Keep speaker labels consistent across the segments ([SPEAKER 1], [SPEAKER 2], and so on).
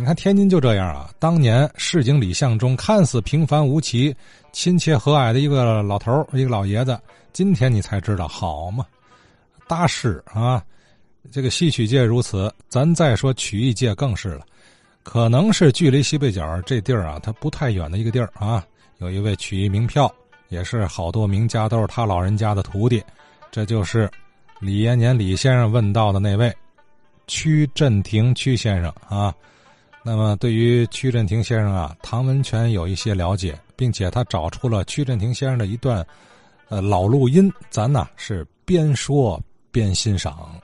[SPEAKER 1] 你看天津就这样啊，当年市井里巷中看似平凡无奇、亲切和蔼的一个老头一个老爷子，今天你才知道好嘛，大师啊！这个戏曲界如此，咱再说曲艺界更是了。可能是距离西北角这地儿啊，它不太远的一个地儿啊。有一位曲艺名票，也是好多名家都是他老人家的徒弟，这就是李延年李先生问到的那位曲振廷曲先生啊。那么对于曲振庭先生啊，唐文全有一些了解，并且他找出了曲振庭先生的一段呃老录音，咱呢是边说边欣赏。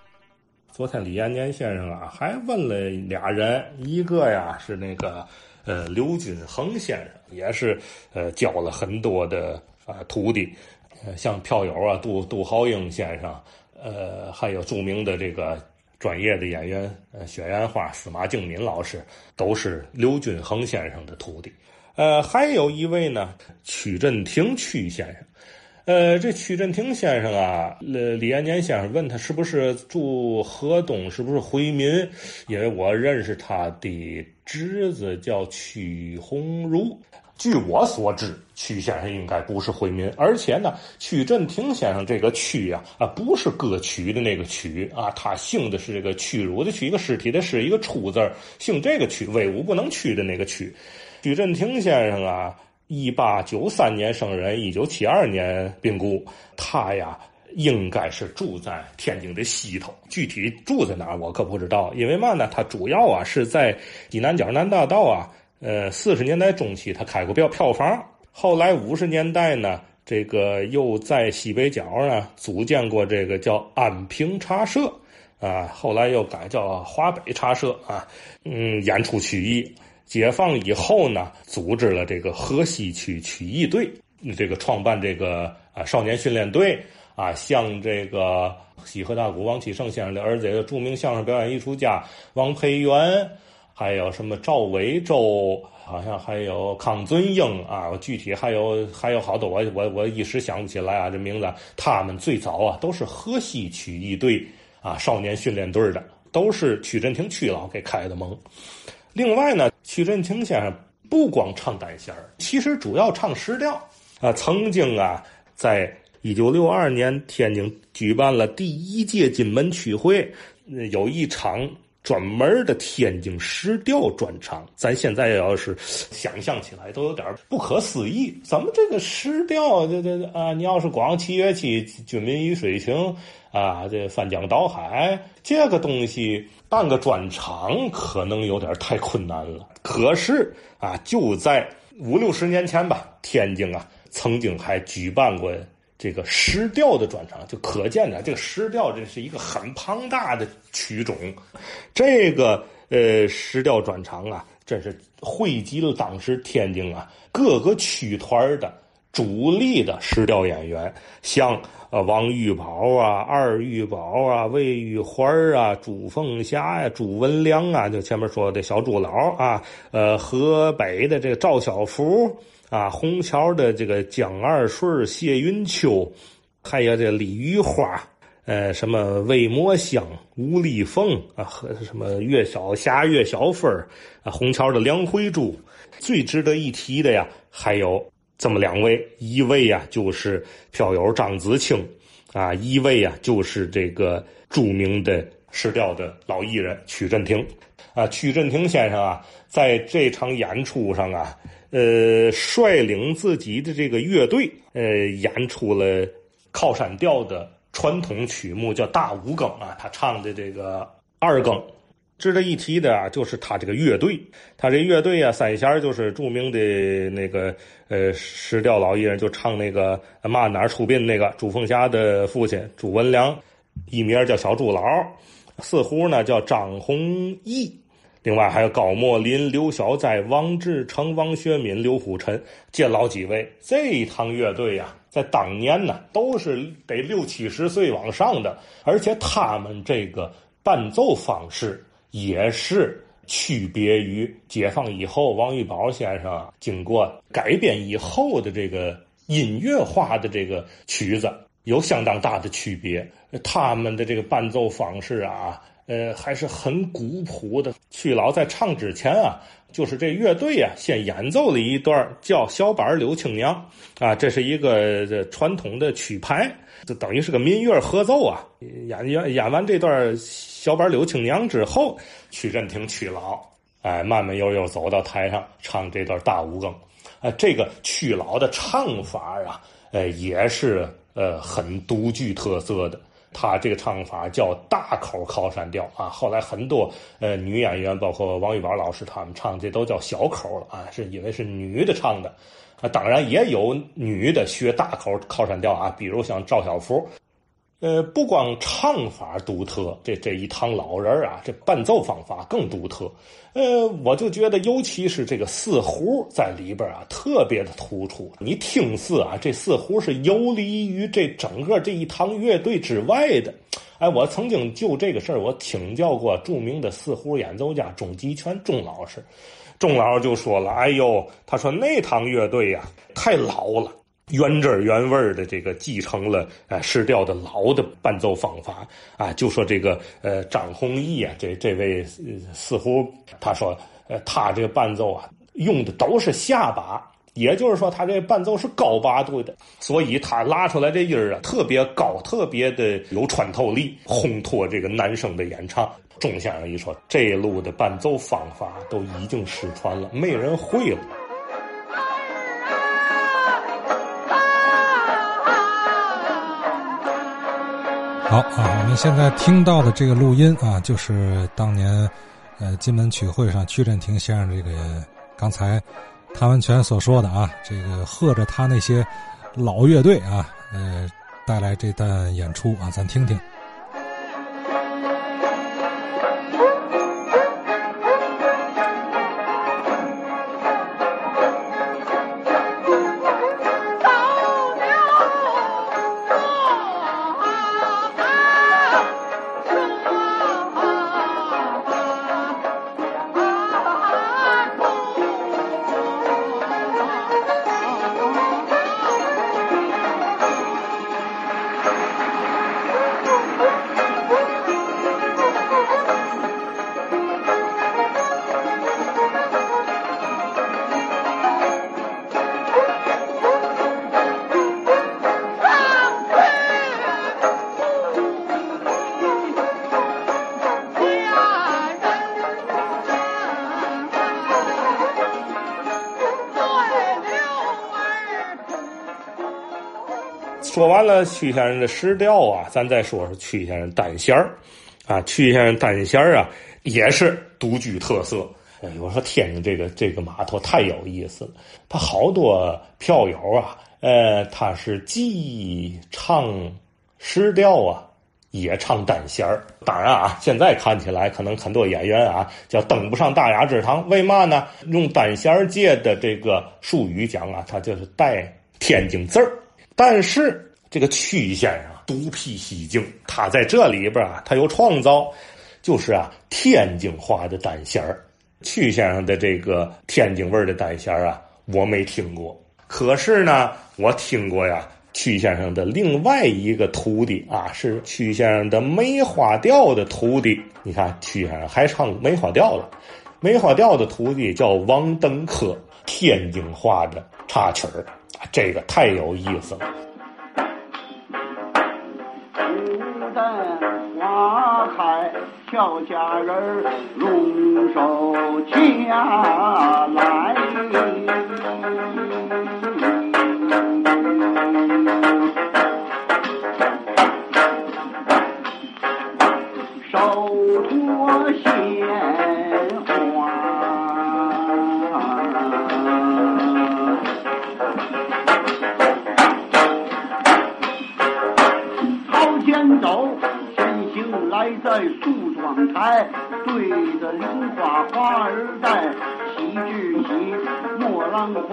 [SPEAKER 2] 昨天李延年先生啊，还问了俩人，一个呀是那个呃刘君衡先生，也是呃教了很多的啊徒弟，像票友啊杜杜浩英先生，呃还有著名的这个专业的演员呃雪艳花司马敬敏老师，都是刘君恒先生的徒弟。呃，还有一位呢，曲振廷曲先生。呃，这曲振廷先生啊，李李延年先生问他是不是住河东，是不是回民？因为我认识他的侄子叫曲鸿儒。据我所知，曲先生应该不是回民，而且呢，曲振廷先生这个曲呀，啊，不是歌曲的那个曲啊，他姓的是这个屈辱的屈，一个尸体的尸，一个出字姓这个屈，威武不能屈的那个屈。曲振廷先生啊。一八九三年生人，一九七二年病故。他呀，应该是住在天津的西头，具体住在哪儿我可不知道。因为嘛呢，他主要啊是在济南角南大道啊，呃，四十年代中期他开过票票房，后来五十年代呢，这个又在西北角呢组建过这个叫安平茶社啊，后来又改叫华北茶社啊，嗯，演出曲艺。解放以后呢，组织了这个河西区曲艺队，这个创办这个啊少年训练队啊，像这个西河大鼓王启胜先生的儿子，著名相声表演艺术家王培元，还有什么赵伟洲，好像还有康尊英啊，具体还有还有好多，我我我一时想不起来啊，这名字。他们最早啊都是河西曲艺队啊少年训练队的，都是曲振廷曲老给开的蒙。另外呢，曲振廷先生不光唱单弦，其实主要唱实调啊。曾经啊，在一九六二年天津举办了第一届金门曲会，有一场专门的天津实调专场。咱现在要是想象起来，都有点不可思议。怎么这个实调，这这啊？你要是光七乐器，军民鱼水情啊，这翻江倒海，这个东西。办个专场可能有点太困难了，可是啊，就在五六十年前吧，天津啊曾经还举办过这个石调的专场，就可见呢，这个石调这是一个很庞大的曲种。这个呃石调专场啊，真是汇集了当时天津啊各个曲团的主力的石调演员，像。呃，王玉宝啊，二玉宝啊，魏玉环啊，朱凤霞呀，朱文良啊，就前面说的小朱老啊，呃，河北的这个赵小福啊，虹桥的这个江二顺、谢云秋，还有这李玉花，呃，什么魏墨香、吴丽凤啊，和什么岳小霞、岳小芬啊，虹桥的梁慧珠，最值得一提的呀，还有。这么两位，一位呀就是票友张子清，啊，一位呀就是这个著名的石调的老艺人曲振廷，啊，曲振廷先生啊，在这场演出上啊，呃，率领自己的这个乐队，呃，演出了靠山调的传统曲目，叫大五更啊，他唱的这个二更。值得一提的啊，就是他这个乐队，他这乐队啊，三弦就是著名的那个呃石调老艺人，就唱那个嘛哪儿出殡那个朱凤霞的父亲朱文良，艺名叫小朱老，四胡呢叫张弘毅，另外还有高墨林、刘小哉、王志成、王学敏、刘虎臣，这老几位，这一趟乐队呀，在当年呢都是得六七十岁往上的，而且他们这个伴奏方式。也是区别于解放以后王玉宝先生经过改编以后的这个音乐化的这个曲子有相当大的区别。他们的这个伴奏方式啊，呃，还是很古朴的。曲老在唱之前啊，就是这乐队啊，先演奏了一段叫《小板柳青娘》啊，这是一个这传统的曲牌，就等于是个民乐合奏啊。演演演完这段《小板柳青娘》之后，曲振亭曲老哎，慢慢悠悠走到台上唱这段大五更。啊，这个曲老的唱法啊，呃，也是呃很独具特色的。他这个唱法叫大口靠山调啊。后来很多呃女演员，包括王玉宝老师他们唱，这都叫小口了啊，是因为是女的唱的啊。当然也有女的学大口靠山调啊，比如像赵小福。呃，不光唱法独特，这这一堂老人啊，这伴奏方法更独特。呃，我就觉得，尤其是这个四胡在里边啊，特别的突出。你听似啊，这四胡是游离于这整个这一堂乐队之外的。哎，我曾经就这个事儿，我请教过著名的四胡演奏家钟吉全钟老师，钟老师就说了：“哎呦，他说那堂乐队呀，太老了。”原汁原味的这个继承了呃失调的老的伴奏方法啊，就说这个呃张弘毅啊，这这位似乎他说呃他这个伴奏啊用的都是下把，也就是说他这伴奏是高八度的，所以他拉出来这音儿啊特别高，特别的有穿透力，烘托这个男生的演唱。钟先生一说，这一路的伴奏方法都已经失传了，没人会了。
[SPEAKER 1] 好啊，我们现在听到的这个录音啊，就是当年，呃，金门曲会上曲振庭先生这个刚才谭文全所说的啊，这个和着他那些老乐队啊，呃，带来这段演出啊，咱听听。
[SPEAKER 2] 说完了曲先生的石调啊，咱再说说曲先生单弦儿啊。曲先生单弦儿啊，也是独具特色。哎，我说天津这个这个码头太有意思了，他好多票友啊，呃，他是既唱石调啊，也唱单弦儿。当然啊，现在看起来可能很多演员啊叫登不上大雅之堂，为嘛呢？用单弦儿界的这个术语讲啊，他就是带天津字儿。但是这个曲先生独辟蹊径，他在这里边啊，他有创造，就是啊天津话的单弦儿。曲先生的这个天津味儿的单弦儿啊，我没听过。可是呢，我听过呀，曲先生的另外一个徒弟啊，是曲先生的梅花调的徒弟。你看，曲先生还唱梅花调了。梅花调的徒弟叫王登科，天津话的插曲儿。这个太有意思了。
[SPEAKER 3] 春花开，俏佳人儿拢手前来。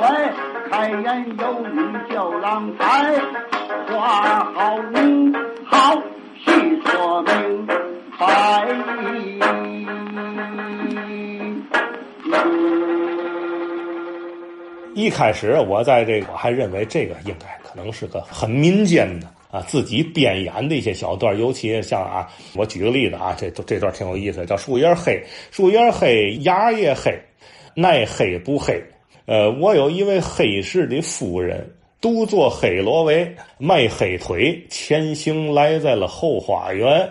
[SPEAKER 3] 怀，开言有语叫郎才，花好你好细说明白。
[SPEAKER 2] 一开始我在这个，我还认为这个应该可能是个很民间的。啊，自己编演的一些小段，尤其像啊，我举个例子啊，这这段挺有意思，叫树叶黑，树叶黑，芽也黑，奈黑不黑。呃，我有一位黑市的夫人，独坐黑罗围，卖黑腿，前行来在了后花园。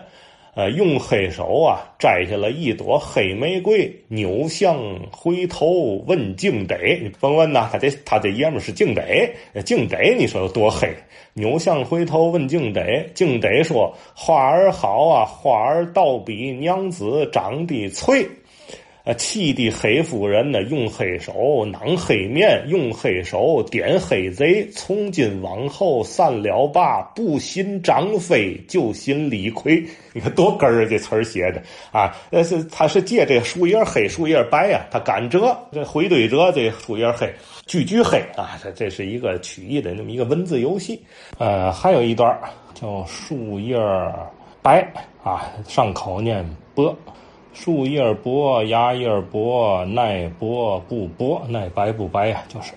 [SPEAKER 2] 呃，用黑手啊摘下了一朵黑玫瑰，扭向回头问敬德。你甭问呐，他这他这爷们是敬德，敬德你说有多黑？扭向回头问敬德，敬德说：“花儿好啊，花儿倒比娘子长得翠。”呃，气的黑夫人呢，用黑手囊黑面，用黑手点黑贼。从今往后散了吧，不信张飞，就信李逵。你看多根儿这词儿写的啊！呃，是他是借这树叶黑，树叶白呀，他敢折这回对折，这树叶黑，句句黑啊！这这是一个曲艺的那么一个文字游戏。呃，还有一段叫树叶白啊，上口念薄。树叶薄，芽叶薄，耐薄不薄，耐白不白呀？就是，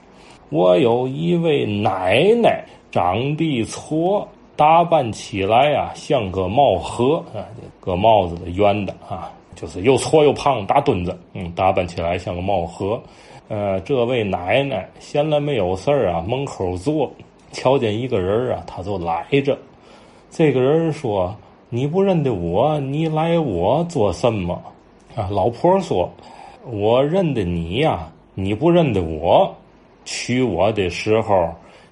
[SPEAKER 2] 我有一位奶奶，长得矬，打扮起来啊，像个帽盒啊，搁帽子的圆的啊，就是又矬又胖，大墩子，嗯，打扮起来像个帽盒。呃，这位奶奶闲了没有事儿啊，门口坐，瞧见一个人啊，他就来着。这个人说。你不认得我，你来我做什么？啊，老婆说：“我认得你呀，你不认得我。娶我的时候，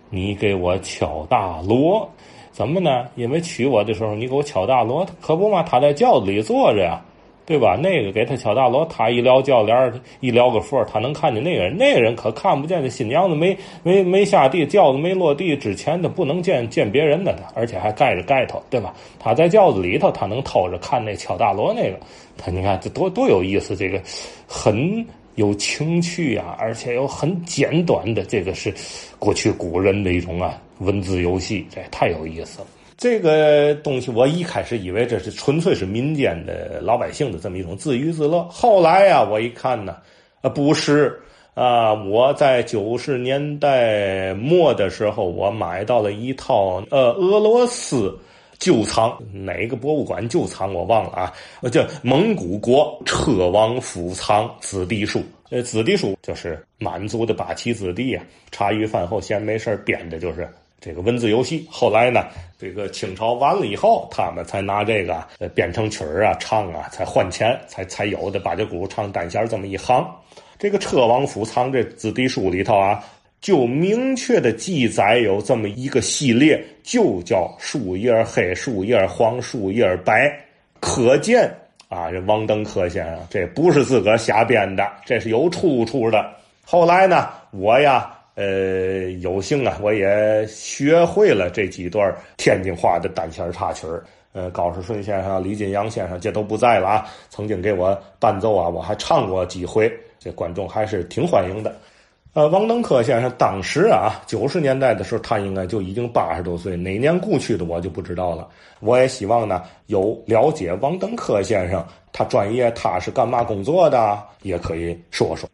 [SPEAKER 2] 你给我敲大锣，怎么呢？因为娶我的时候，你给我敲大锣，可不嘛？他在轿子里坐着呀。”对吧？那个给他敲大锣，他一撩轿帘一撩个缝他能看见那个人。那个人可看不见。这新娘子没没没下地，轿子没落地之前，他不能见见别人的，他而且还盖着盖头，对吧？他在轿子里头，他能偷着看那敲大锣那个。他你看这多多有意思，这个很有情趣啊，而且又很简短的，这个是过去古人的一种啊文字游戏，这太有意思了。这个东西我一开始以为这是纯粹是民间的老百姓的这么一种自娱自乐，后来呀，我一看呢，啊不是啊，我在九十年代末的时候，我买到了一套呃俄罗斯旧藏哪个博物馆旧藏我忘了啊，叫蒙古国车王府藏子弟书，呃子弟书就是满族的八旗子弟啊，茶余饭后闲没事编的就是。这个文字游戏，后来呢，这个清朝完了以后，他们才拿这个呃编成曲儿啊、唱啊，才换钱，才才有的八九鼓唱单弦这么一行。这个车王府藏这子弟书里头啊，就明确的记载有这么一个系列，就叫树叶儿黑、树叶儿黄、树叶儿白。可见啊，这王登科先生这不是自个儿瞎编的，这是有出处的。后来呢，我呀。呃，有幸啊，我也学会了这几段天津话的单弦插曲儿。呃，高世顺先生、李金阳先生这都不在了啊，曾经给我伴奏啊，我还唱过几回，这观众还是挺欢迎的。呃，王登科先生当时啊，九十年代的时候，他应该就已经八十多岁，哪年故去的我就不知道了。我也希望呢，有了解王登科先生，他专业他是干嘛工作的，也可以说说。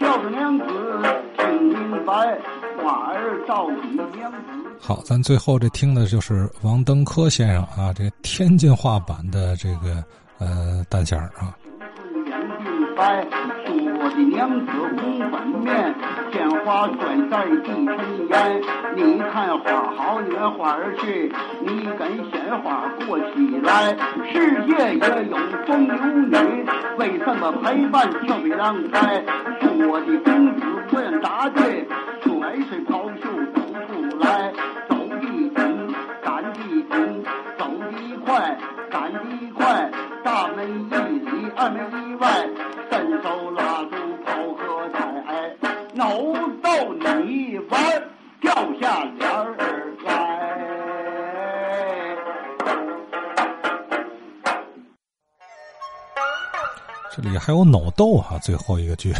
[SPEAKER 3] 叫着娘子。花儿照娘子。
[SPEAKER 1] 好，咱最后这听的就是王登科先生啊，这天津话版的这个呃单弦儿啊。
[SPEAKER 3] 我的娘子红粉面，鲜花摔在地尘烟。你看花好约花儿去，你跟鲜花过起来。世界也有风流女，为什么陪伴俏皮郎才？我的公子不愿打队，甩水抛绣走出来，走的紧，赶的紧，走的快，赶的快，大门一里，二门一外，伸手拉住跑和彩，搂到你玩，掉下脸儿来。
[SPEAKER 1] 这里还有脑豆哈，最后一个句。